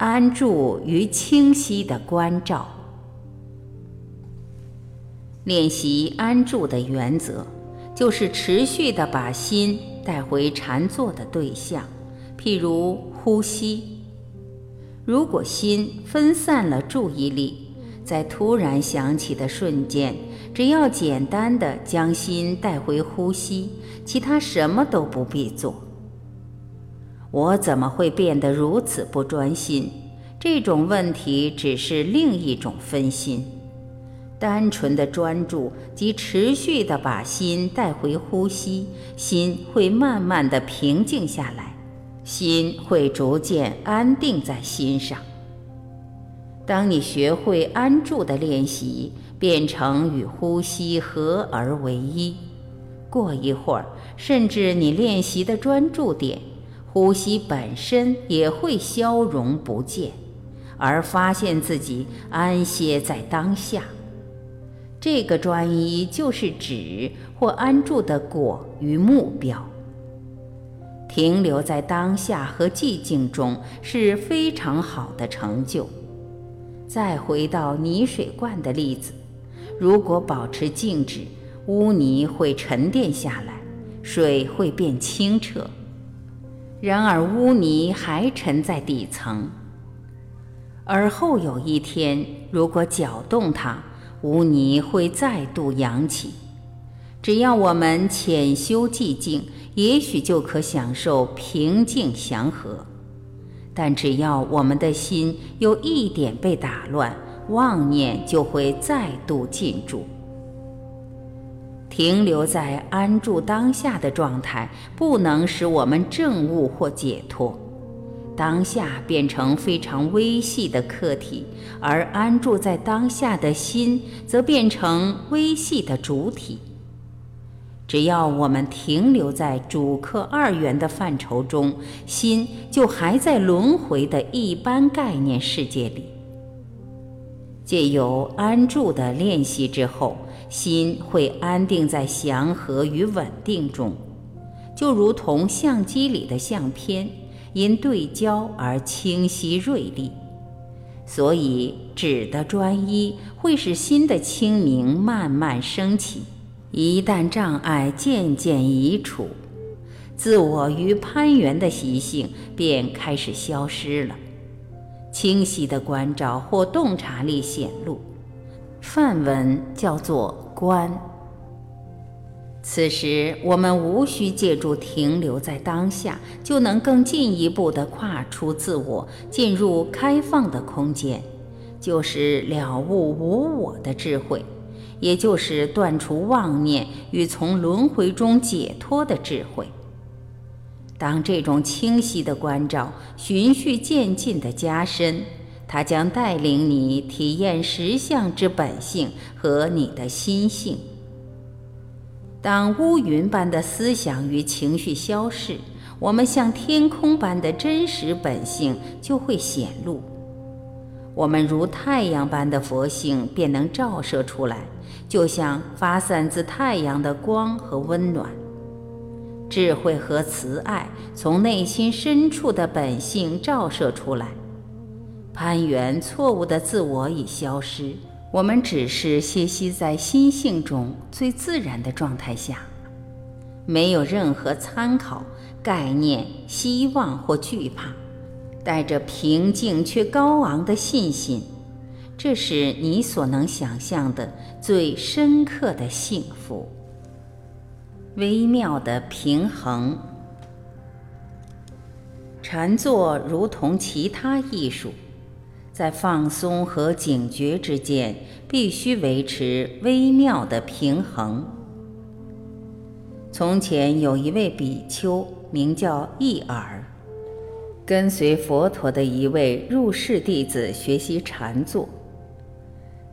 安住于清晰的关照。练习安住的原则，就是持续的把心带回禅坐的对象，譬如呼吸。如果心分散了注意力，在突然想起的瞬间，只要简单的将心带回呼吸，其他什么都不必做。我怎么会变得如此不专心？这种问题只是另一种分心。单纯的专注及持续的把心带回呼吸，心会慢慢的平静下来。心会逐渐安定在心上。当你学会安住的练习，变成与呼吸合而为一，过一会儿，甚至你练习的专注点，呼吸本身也会消融不见，而发现自己安歇在当下。这个专一就是止或安住的果与目标。停留在当下和寂静中是非常好的成就。再回到泥水罐的例子，如果保持静止，污泥会沉淀下来，水会变清澈。然而污泥还沉在底层，而后有一天，如果搅动它，污泥会再度扬起。只要我们潜修寂静。也许就可享受平静祥和，但只要我们的心有一点被打乱，妄念就会再度进驻。停留在安住当下的状态，不能使我们证悟或解脱。当下变成非常微细的客体，而安住在当下的心，则变成微细的主体。只要我们停留在主客二元的范畴中，心就还在轮回的一般概念世界里。借由安住的练习之后，心会安定在祥和与稳定中，就如同相机里的相片，因对焦而清晰锐利。所以，止的专一会使心的清明慢慢升起。一旦障碍渐渐移除，自我与攀缘的习性便开始消失了。清晰的关照或洞察力显露，梵文叫做观。此时我们无需借助停留在当下，就能更进一步地跨出自我，进入开放的空间，就是了悟无我的智慧。也就是断除妄念与从轮回中解脱的智慧。当这种清晰的关照循序渐进地加深，它将带领你体验实相之本性和你的心性。当乌云般的思想与情绪消逝，我们像天空般的真实本性就会显露。我们如太阳般的佛性便能照射出来。就像发散自太阳的光和温暖，智慧和慈爱从内心深处的本性照射出来。攀缘错误的自我已消失，我们只是歇息在心性中最自然的状态下，没有任何参考、概念、希望或惧怕，带着平静却高昂的信心。这是你所能想象的最深刻的幸福，微妙的平衡。禅坐如同其他艺术，在放松和警觉之间，必须维持微妙的平衡。从前有一位比丘，名叫易尔，跟随佛陀的一位入室弟子学习禅坐。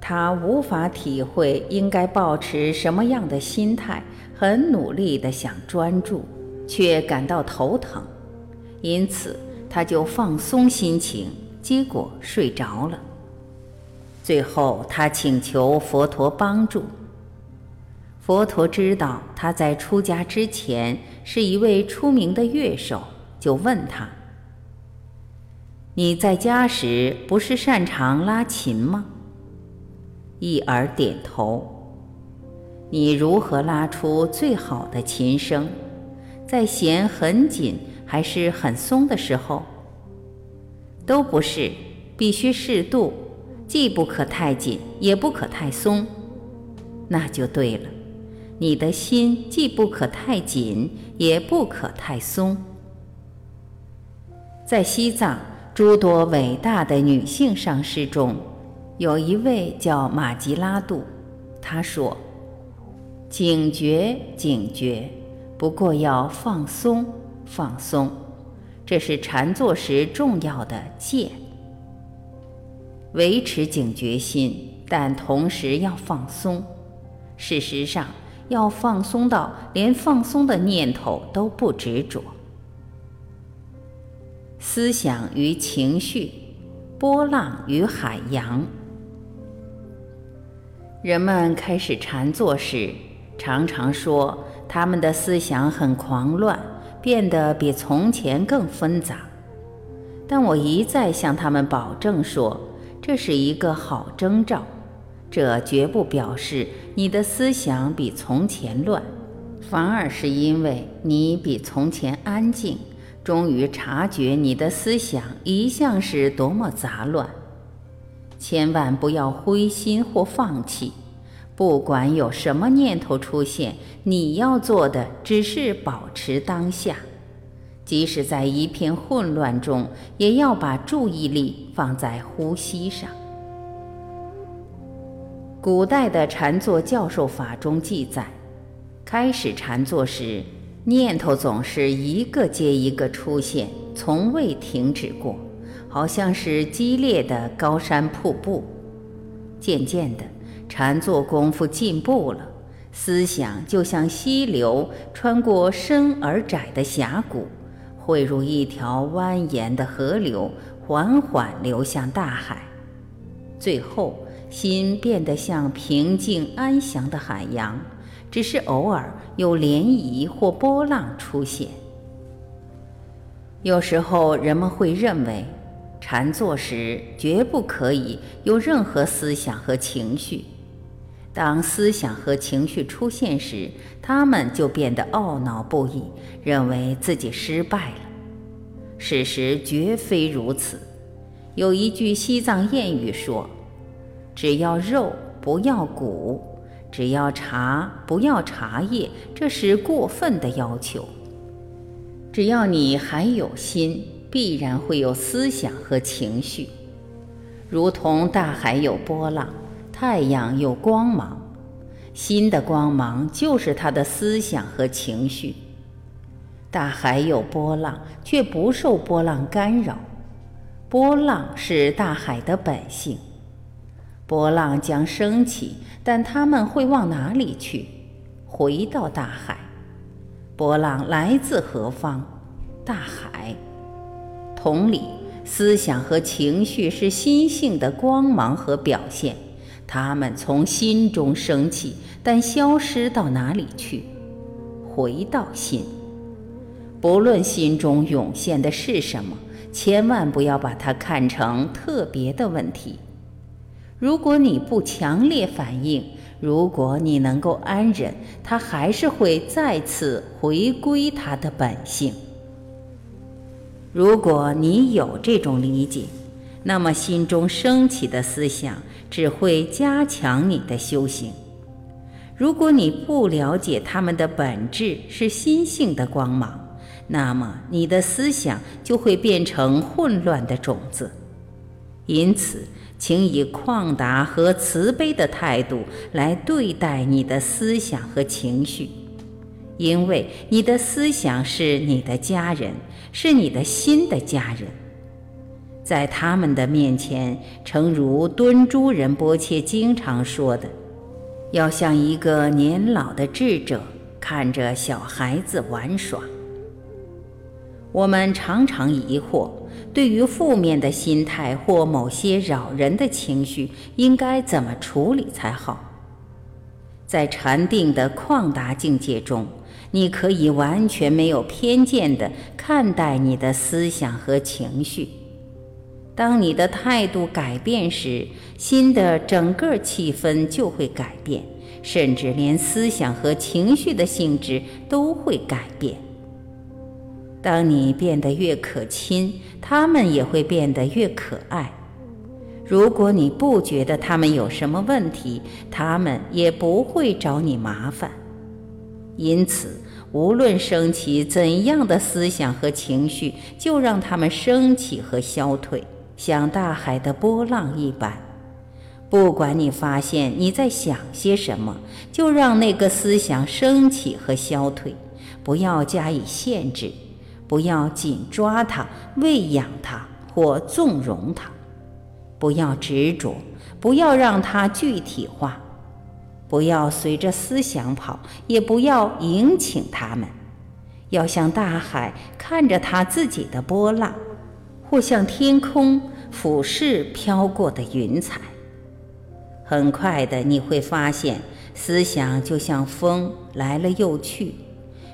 他无法体会应该保持什么样的心态，很努力地想专注，却感到头疼，因此他就放松心情，结果睡着了。最后，他请求佛陀帮助。佛陀知道他在出家之前是一位出名的乐手，就问他：“你在家时不是擅长拉琴吗？一儿点头。你如何拉出最好的琴声？在弦很紧还是很松的时候？都不是，必须适度，既不可太紧，也不可太松。那就对了，你的心既不可太紧，也不可太松。在西藏诸多伟大的女性上师中，有一位叫玛吉拉杜，她说。警觉，警觉，不过要放松，放松，这是禅坐时重要的戒。维持警觉心，但同时要放松。事实上，要放松到连放松的念头都不执着。思想与情绪，波浪与海洋。人们开始禅坐时。常常说他们的思想很狂乱，变得比从前更纷杂。但我一再向他们保证说，这是一个好征兆，这绝不表示你的思想比从前乱，反而是因为你比从前安静，终于察觉你的思想一向是多么杂乱。千万不要灰心或放弃。不管有什么念头出现，你要做的只是保持当下，即使在一片混乱中，也要把注意力放在呼吸上。古代的禅坐教授法中记载，开始禅坐时，念头总是一个接一个出现，从未停止过，好像是激烈的高山瀑布。渐渐的。禅坐功夫进步了，思想就像溪流，穿过深而窄的峡谷，汇入一条蜿蜒的河流，缓缓流向大海。最后，心变得像平静安详的海洋，只是偶尔有涟漪或波浪出现。有时候，人们会认为，禅坐时绝不可以有任何思想和情绪。当思想和情绪出现时，他们就变得懊恼不已，认为自己失败了。事实绝非如此。有一句西藏谚语说：“只要肉，不要骨；只要茶，不要茶叶。”这是过分的要求。只要你还有心，必然会有思想和情绪，如同大海有波浪。太阳有光芒，心的光芒就是他的思想和情绪。大海有波浪，却不受波浪干扰。波浪是大海的本性，波浪将升起，但它们会往哪里去？回到大海。波浪来自何方？大海。同理，思想和情绪是心性的光芒和表现。它们从心中升起，但消失到哪里去？回到心。不论心中涌现的是什么，千万不要把它看成特别的问题。如果你不强烈反应，如果你能够安忍，它还是会再次回归它的本性。如果你有这种理解，那么心中升起的思想。只会加强你的修行。如果你不了解他们的本质是心性的光芒，那么你的思想就会变成混乱的种子。因此，请以旷达和慈悲的态度来对待你的思想和情绪，因为你的思想是你的家人，是你的心的家人。在他们的面前，诚如敦珠仁波切经常说的，要像一个年老的智者看着小孩子玩耍。我们常常疑惑，对于负面的心态或某些扰人的情绪，应该怎么处理才好？在禅定的旷达境界中，你可以完全没有偏见地看待你的思想和情绪。当你的态度改变时，心的整个气氛就会改变，甚至连思想和情绪的性质都会改变。当你变得越可亲，他们也会变得越可爱。如果你不觉得他们有什么问题，他们也不会找你麻烦。因此，无论升起怎样的思想和情绪，就让他们升起和消退，像大海的波浪一般。不管你发现你在想些什么，就让那个思想升起和消退，不要加以限制。不要紧抓它、喂养它或纵容它，不要执着，不要让它具体化，不要随着思想跑，也不要迎请它们。要像大海看着它自己的波浪，或向天空俯视飘过的云彩。很快的，你会发现，思想就像风来了又去。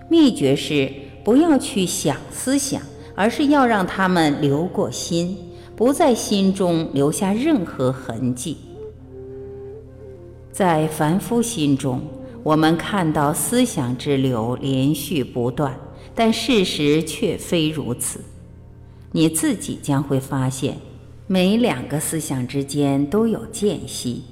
秘诀是。不要去想思想，而是要让他们流过心，不在心中留下任何痕迹。在凡夫心中，我们看到思想之流连续不断，但事实却非如此。你自己将会发现，每两个思想之间都有间隙。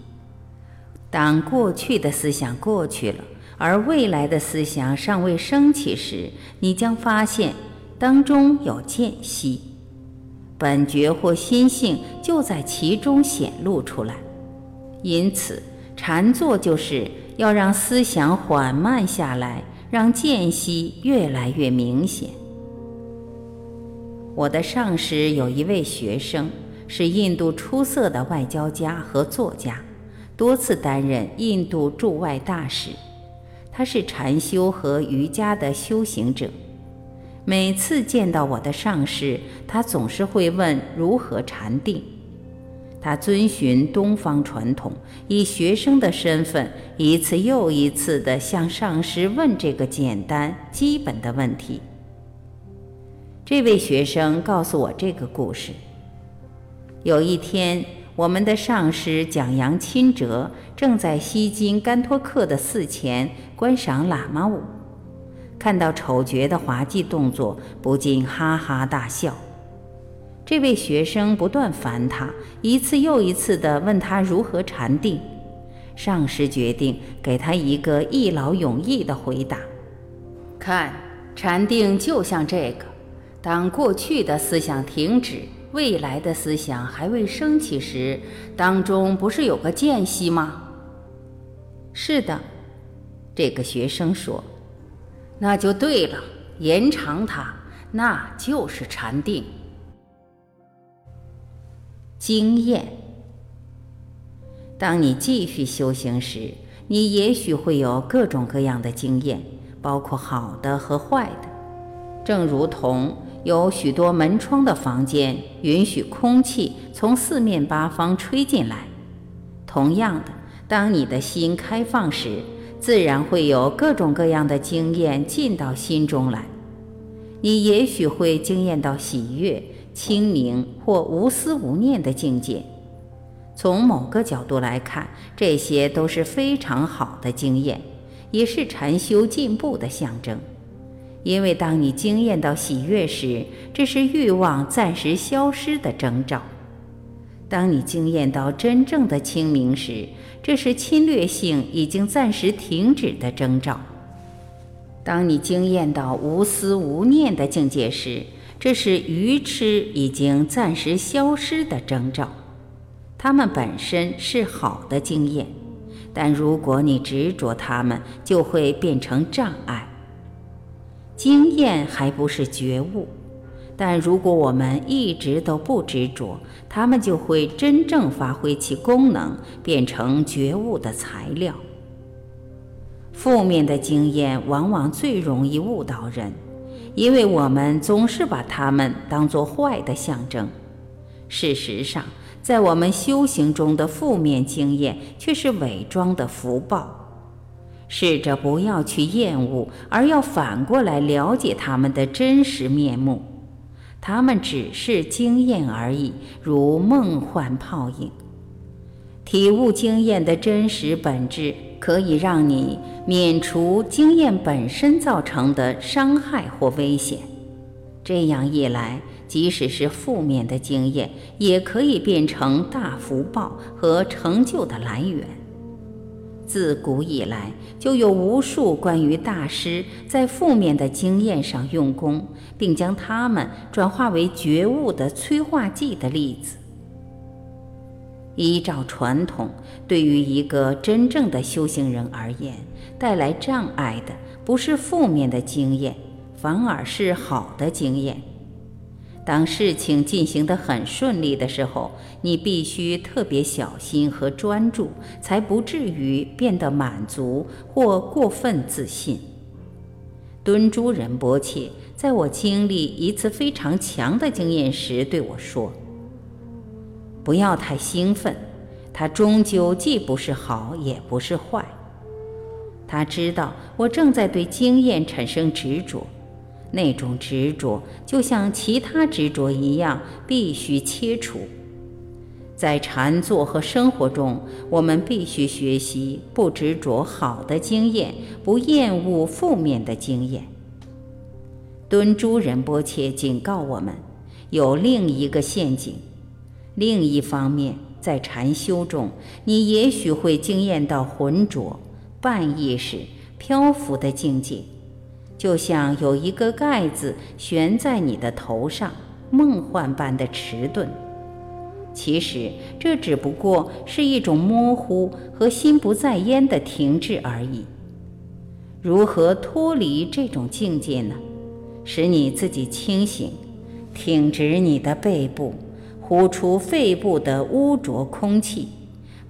当过去的思想过去了。而未来的思想尚未升起时，你将发现当中有间隙，本觉或心性就在其中显露出来。因此，禅坐就是要让思想缓慢下来，让间隙越来越明显。我的上师有一位学生，是印度出色的外交家和作家，多次担任印度驻外大使。他是禅修和瑜伽的修行者。每次见到我的上师，他总是会问如何禅定。他遵循东方传统，以学生的身份，一次又一次地向上师问这个简单基本的问题。这位学生告诉我这个故事：有一天。我们的上师蒋扬钦哲正在西京甘托克的寺前观赏喇嘛舞，看到丑角的滑稽动作，不禁哈哈大笑。这位学生不断烦他，一次又一次地问他如何禅定。上师决定给他一个一劳永逸的回答：看，禅定就像这个，当过去的思想停止。未来的思想还未升起时，当中不是有个间隙吗？是的，这个学生说：“那就对了，延长它，那就是禅定。”经验。当你继续修行时，你也许会有各种各样的经验，包括好的和坏的，正如同。有许多门窗的房间，允许空气从四面八方吹进来。同样的，当你的心开放时，自然会有各种各样的经验进到心中来。你也许会惊艳到喜悦、清明或无思无念的境界。从某个角度来看，这些都是非常好的经验，也是禅修进步的象征。因为当你惊艳到喜悦时，这是欲望暂时消失的征兆；当你惊艳到真正的清明时，这是侵略性已经暂时停止的征兆；当你惊艳到无思无念的境界时，这是愚痴已经暂时消失的征兆。它们本身是好的经验，但如果你执着它们，就会变成障碍。经验还不是觉悟，但如果我们一直都不执着，它们就会真正发挥其功能，变成觉悟的材料。负面的经验往往最容易误导人，因为我们总是把它们当作坏的象征。事实上，在我们修行中的负面经验却是伪装的福报。试着不要去厌恶，而要反过来了解他们的真实面目。他们只是经验而已，如梦幻泡影。体悟经验的真实本质，可以让你免除经验本身造成的伤害或危险。这样一来，即使是负面的经验，也可以变成大福报和成就的来源。自古以来，就有无数关于大师在负面的经验上用功，并将它们转化为觉悟的催化剂的例子。依照传统，对于一个真正的修行人而言，带来障碍的不是负面的经验，反而是好的经验。当事情进行得很顺利的时候，你必须特别小心和专注，才不至于变得满足或过分自信。敦珠仁波切在我经历一次非常强的经验时对我说：“不要太兴奋，它终究既不是好，也不是坏。”他知道我正在对经验产生执着。那种执着就像其他执着一样，必须切除。在禅坐和生活中，我们必须学习不执着好的经验，不厌恶负面的经验。敦珠仁波切警告我们，有另一个陷阱。另一方面，在禅修中，你也许会经验到浑浊、半意识、漂浮的境界。就像有一个盖子悬在你的头上，梦幻般的迟钝。其实这只不过是一种模糊和心不在焉的停滞而已。如何脱离这种境界呢？使你自己清醒，挺直你的背部，呼出肺部的污浊空气，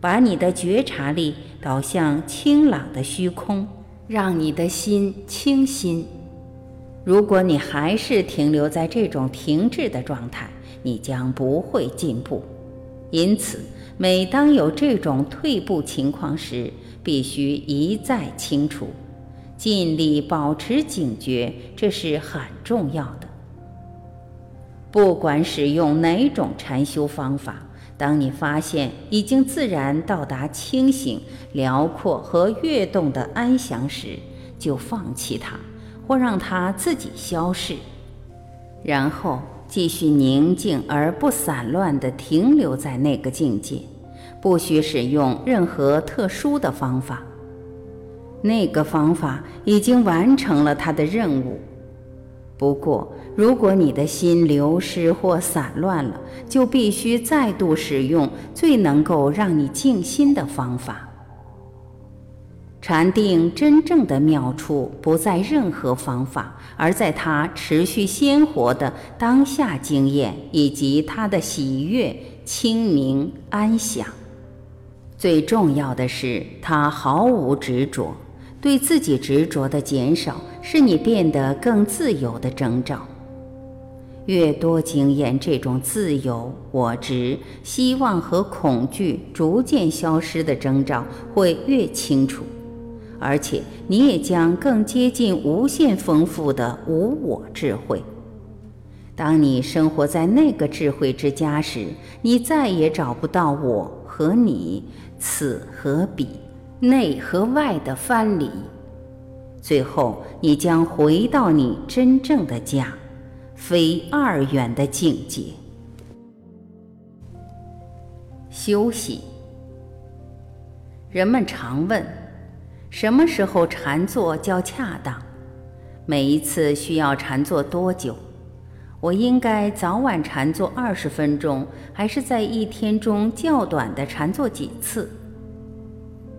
把你的觉察力导向清朗的虚空。让你的心清新。如果你还是停留在这种停滞的状态，你将不会进步。因此，每当有这种退步情况时，必须一再清除，尽力保持警觉，这是很重要的。不管使用哪种禅修方法。当你发现已经自然到达清醒、辽阔和跃动的安详时，就放弃它，或让它自己消逝，然后继续宁静而不散乱地停留在那个境界，不需使用任何特殊的方法。那个方法已经完成了它的任务。不过，如果你的心流失或散乱了，就必须再度使用最能够让你静心的方法。禅定真正的妙处不在任何方法，而在它持续鲜活的当下经验以及它的喜悦、清明、安详。最重要的是，它毫无执着。对自己执着的减少，是你变得更自由的征兆。越多经验这种自由、我执、希望和恐惧逐渐消失的征兆，会越清楚，而且你也将更接近无限丰富的无我智慧。当你生活在那个智慧之家时，你再也找不到我和你，此和彼。内和外的藩篱，最后你将回到你真正的家，非二元的境界。休息。人们常问，什么时候禅坐较恰当？每一次需要禅坐多久？我应该早晚禅坐二十分钟，还是在一天中较短的禅坐几次？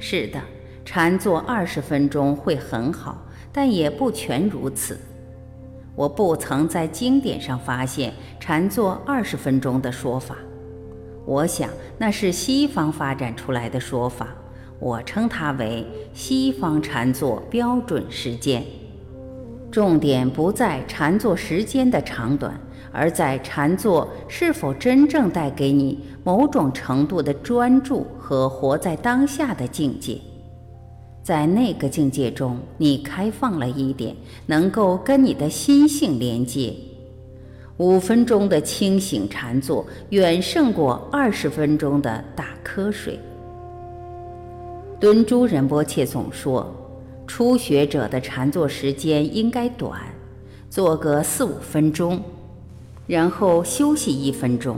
是的，禅坐二十分钟会很好，但也不全如此。我不曾在经典上发现禅坐二十分钟的说法。我想那是西方发展出来的说法，我称它为西方禅坐标准时间。重点不在禅坐时间的长短。而在禅坐是否真正带给你某种程度的专注和活在当下的境界，在那个境界中，你开放了一点，能够跟你的心性连接。五分钟的清醒禅坐远胜过二十分钟的打瞌睡。敦珠仁波切总说，初学者的禅坐时间应该短，做个四五分钟，然后休息一分钟。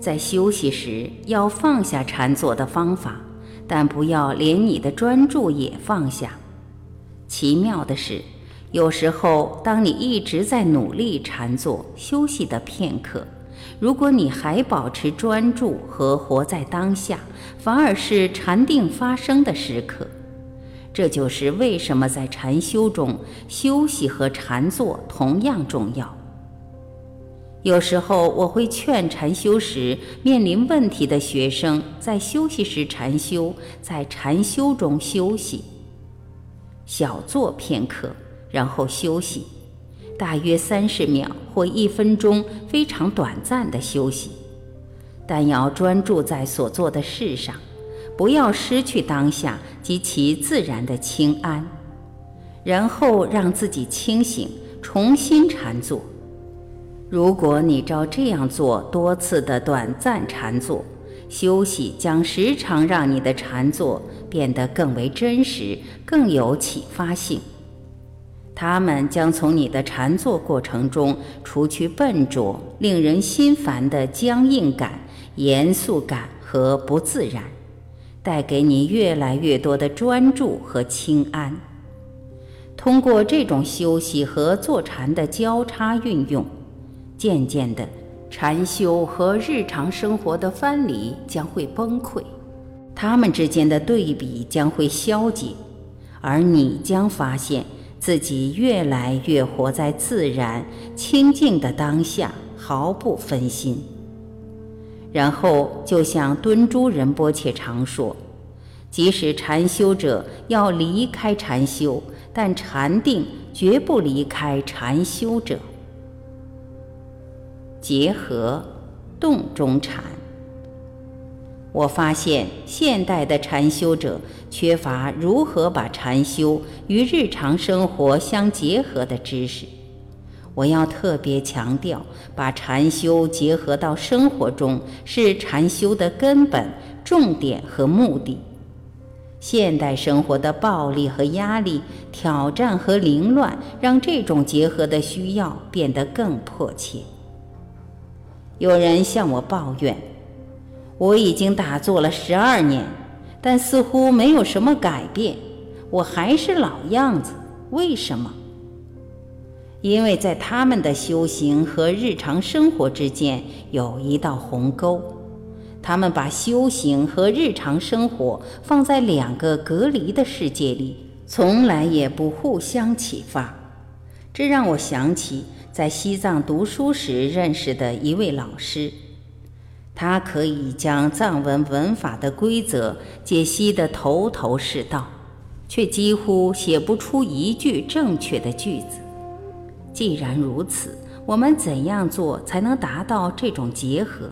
在休息时要放下禅坐的方法，但不要连你的专注也放下。奇妙的是，有时候当你一直在努力禅坐休息的片刻，如果你还保持专注和活在当下，反而是禅定发生的时刻。这就是为什么在禅修中，休息和禅坐同样重要。有时候我会劝禅修时面临问题的学生，在休息时禅修，在禅修中休息，小坐片刻，然后休息，大约三十秒或一分钟，非常短暂的休息，但要专注在所做的事上，不要失去当下及其自然的清安，然后让自己清醒，重新禅坐。如果你照这样做多次的短暂禅坐休息，将时常让你的禅坐变得更为真实，更有启发性。他们将从你的禅坐过程中除去笨拙、令人心烦的僵硬感、严肃感和不自然，带给你越来越多的专注和清安。通过这种休息和坐禅的交叉运用。渐渐的，禅修和日常生活的藩篱将会崩溃，他们之间的对比将会消解，而你将发现自己越来越活在自然清净的当下，毫不分心。然后，就像敦珠仁波切常说，即使禅修者要离开禅修，但禅定绝不离开禅修者。结合动中禅，我发现现代的禅修者缺乏如何把禅修与日常生活相结合的知识。我要特别强调，把禅修结合到生活中是禅修的根本、重点和目的。现代生活的暴力和压力、挑战和凌乱，让这种结合的需要变得更迫切。有人向我抱怨，我已经打坐了十二年，但似乎没有什么改变，我还是老样子。为什么？因为在他们的修行和日常生活之间有一道鸿沟，他们把修行和日常生活放在两个隔离的世界里，从来也不互相启发。这让我想起。在西藏读书时认识的一位老师，他可以将藏文文法的规则解析得头头是道，却几乎写不出一句正确的句子。既然如此，我们怎样做才能达到这种结合？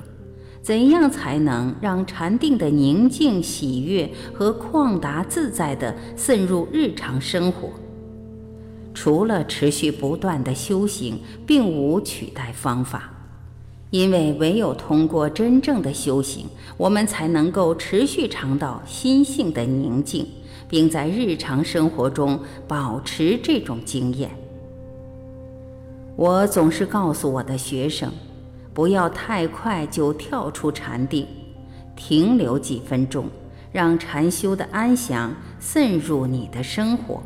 怎样才能让禅定的宁静、喜悦和旷达自在地渗入日常生活？除了持续不断的修行，并无取代方法，因为唯有通过真正的修行，我们才能够持续尝到心性的宁静，并在日常生活中保持这种经验。我总是告诉我的学生，不要太快就跳出禅定，停留几分钟，让禅修的安详渗入你的生活。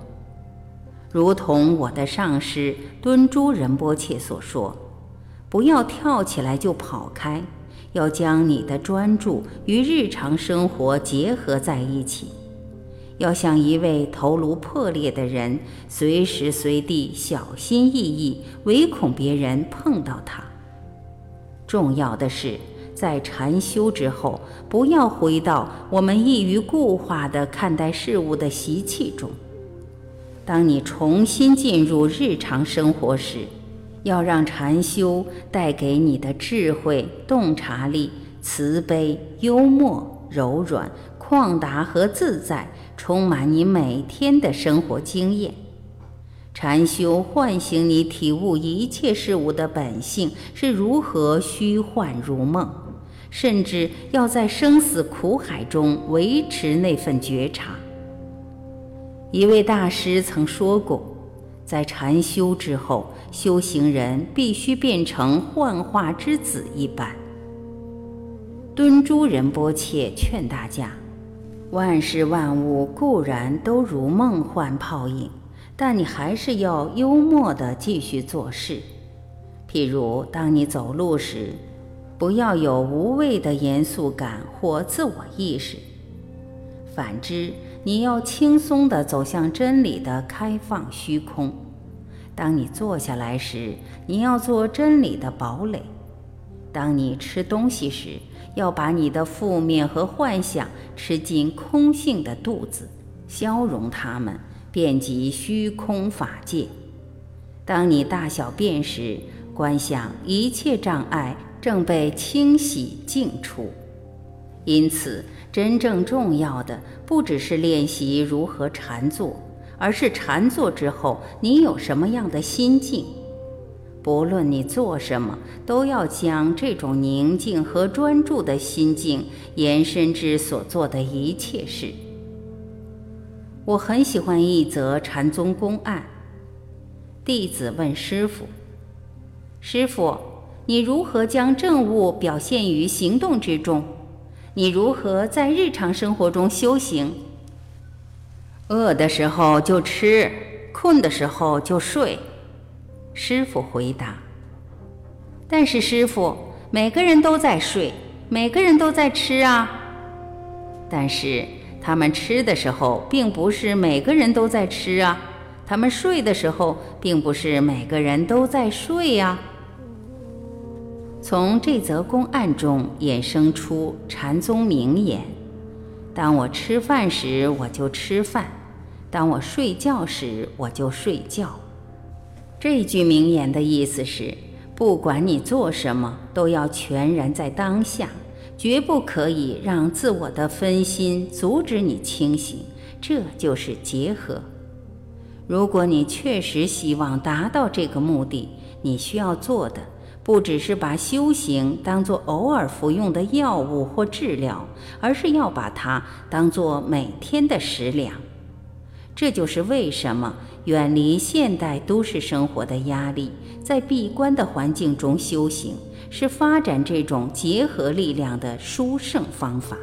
如同我的上师敦珠仁波切所说：“不要跳起来就跑开，要将你的专注与日常生活结合在一起，要像一位头颅破裂的人，随时随地小心翼翼，唯恐别人碰到他。重要的是，在禅修之后，不要回到我们易于固化的看待事物的习气中。”当你重新进入日常生活时，要让禅修带给你的智慧、洞察力、慈悲、幽默、柔软、旷达和自在，充满你每天的生活经验。禅修唤醒你体悟一切事物的本性是如何虚幻如梦，甚至要在生死苦海中维持那份觉察。一位大师曾说过，在禅修之后，修行人必须变成幻化之子一般。敦珠仁波切劝大家：万事万物固然都如梦幻泡影。但你还是要幽默地继续做事。譬如，当你走路时，不要有无谓的严肃感或自我意识；反之，你要轻松地走向真理的开放虚空。当你坐下来时，你要做真理的堡垒；当你吃东西时，要把你的负面和幻想吃进空性的肚子，消融它们。遍及虚空法界。当你大小便时，观想一切障碍正被清洗净除。因此，真正重要的不只是练习如何禅坐，而是禅坐之后你有什么样的心境。不论你做什么，都要将这种宁静和专注的心境延伸至所做的一切事。我很喜欢一则禅宗公案。弟子问师傅：“师傅，你如何将正悟表现于行动之中？你如何在日常生活中修行？饿的时候就吃，困的时候就睡。”师傅回答：“但是师傅，每个人都在睡，每个人都在吃啊。但是。”他们吃的时候，并不是每个人都在吃啊；他们睡的时候，并不是每个人都在睡呀。从这则公案中衍生出禅宗名言：“当我吃饭时，我就吃饭；当我睡觉时，我就睡觉。”这句名言的意思是，不管你做什么，都要全然在当下。绝不可以让自我的分心阻止你清醒，这就是结合。如果你确实希望达到这个目的，你需要做的不只是把修行当作偶尔服用的药物或治疗，而是要把它当作每天的食粮。这就是为什么远离现代都市生活的压力，在闭关的环境中修行。是发展这种结合力量的殊胜方法。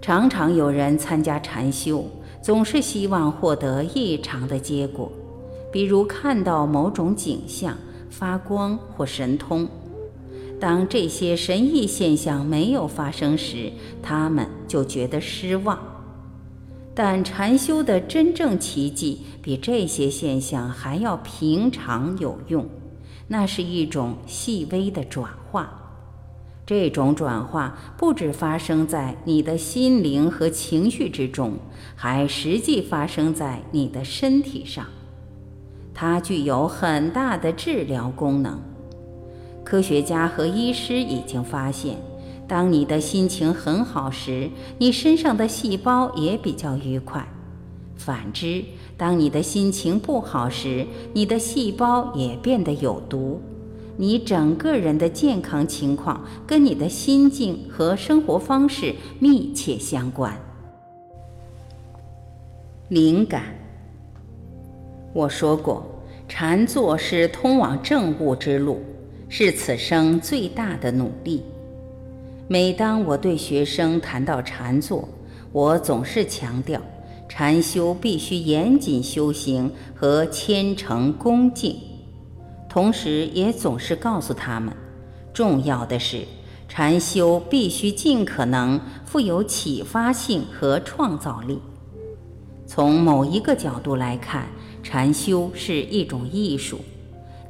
常常有人参加禅修，总是希望获得异常的结果，比如看到某种景象、发光或神通。当这些神异现象没有发生时，他们就觉得失望。但禅修的真正奇迹，比这些现象还要平常有用。那是一种细微的转化，这种转化不止发生在你的心灵和情绪之中，还实际发生在你的身体上。它具有很大的治疗功能。科学家和医师已经发现，当你的心情很好时，你身上的细胞也比较愉快。反之，当你的心情不好时，你的细胞也变得有毒。你整个人的健康情况跟你的心境和生活方式密切相关。灵感。我说过，禅坐是通往正悟之路，是此生最大的努力。每当我对学生谈到禅坐，我总是强调。禅修必须严谨修行和虔诚恭敬，同时也总是告诉他们，重要的是禅修必须尽可能富有启发性和创造力。从某一个角度来看，禅修是一种艺术，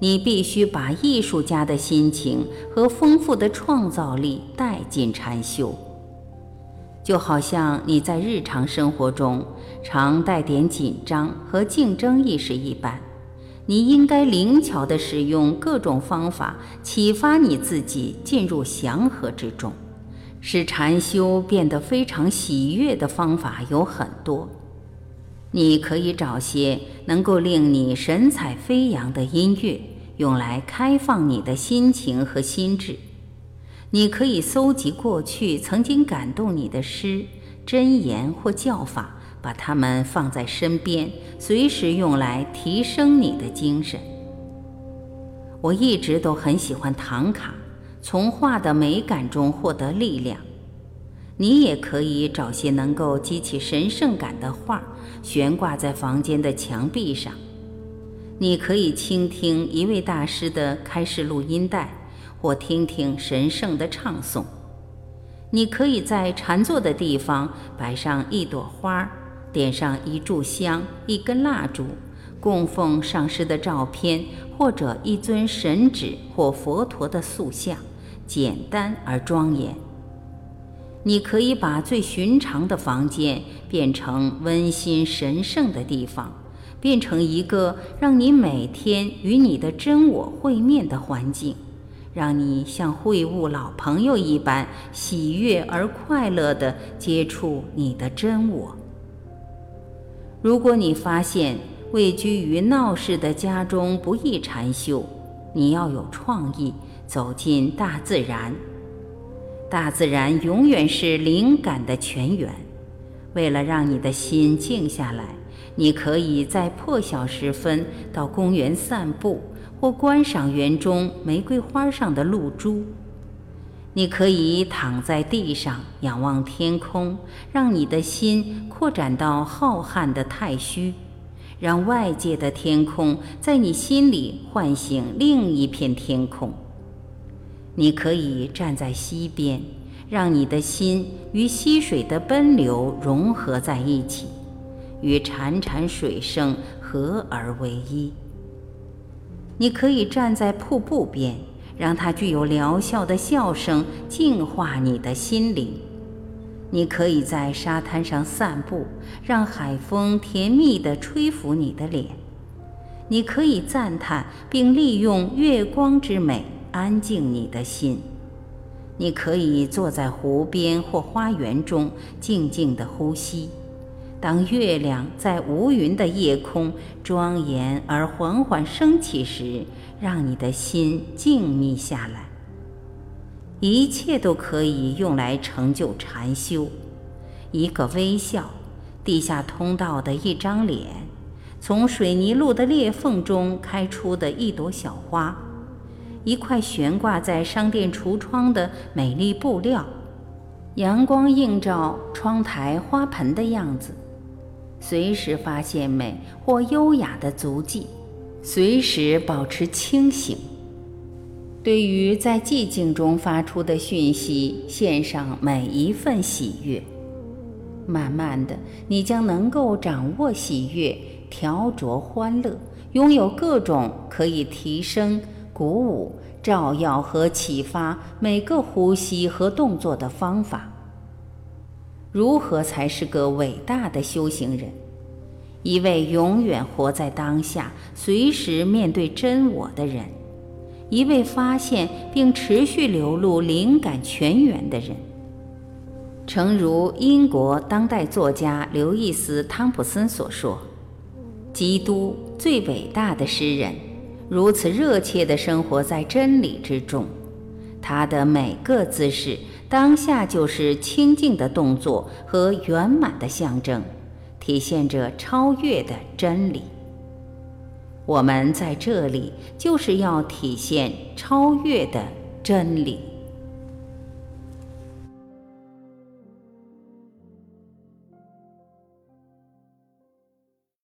你必须把艺术家的心情和丰富的创造力带进禅修。就好像你在日常生活中常带点紧张和竞争意识一般，你应该灵巧地使用各种方法，启发你自己进入祥和之中。使禅修变得非常喜悦的方法有很多。你可以找些能够令你神采飞扬的音乐，用来开放你的心情和心智。你可以搜集过去曾经感动你的诗、箴言或教法，把它们放在身边，随时用来提升你的精神。我一直都很喜欢唐卡，从画的美感中获得力量。你也可以找些能够激起神圣感的画，悬挂在房间的墙壁上。你可以倾听一位大师的开示录音带，或听听神圣的唱诵。你可以在禅坐的地方摆上一朵花，点上一炷香、一根蜡烛，供奉上师的照片，或者一尊神纸或佛陀的塑像，简单而庄严。你可以把最寻常的房间变成温馨神圣的地方，变成一个让你每天与你的真我会面的环境，让你像会晤老朋友一般喜悦而快乐地接触你的真我。如果你发现位居于闹市的家中不易禅修，你要有创意，走进大自然。大自然永远是灵感的泉源。为了让你的心静下来，你可以在破晓时分到公园散步，或观赏园中玫瑰花上的露珠。你可以躺在地上仰望天空，让你的心扩展到浩瀚的太虚，让外界的天空在你心里唤醒另一片天空。你可以站在溪边，让你的心与溪水的奔流融合在一起，与潺潺水声合而为一。你可以站在瀑布边，让它具有疗效的笑声净化你的心灵。你可以在沙滩上散步，让海风甜蜜地吹拂你的脸。你可以赞叹并利用月光之美。安静你的心，你可以坐在湖边或花园中，静静地呼吸。当月亮在无云的夜空庄严而缓缓升起时，让你的心静谧下来。一切都可以用来成就禅修：一个微笑，地下通道的一张脸，从水泥路的裂缝中开出的一朵小花。一块悬挂在商店橱窗的美丽布料，阳光映照窗台花盆的样子，随时发现美或优雅的足迹，随时保持清醒。对于在寂静中发出的讯息，献上每一份喜悦。慢慢的，你将能够掌握喜悦，调着欢乐，拥有各种可以提升。鼓舞、照耀和启发每个呼吸和动作的方法。如何才是个伟大的修行人？一位永远活在当下、随时面对真我的人，一位发现并持续流露灵感泉源的人。诚如英国当代作家刘易斯·汤普森所说：“基督最伟大的诗人。”如此热切地生活在真理之中，他的每个姿势当下就是清净的动作和圆满的象征，体现着超越的真理。我们在这里就是要体现超越的真理。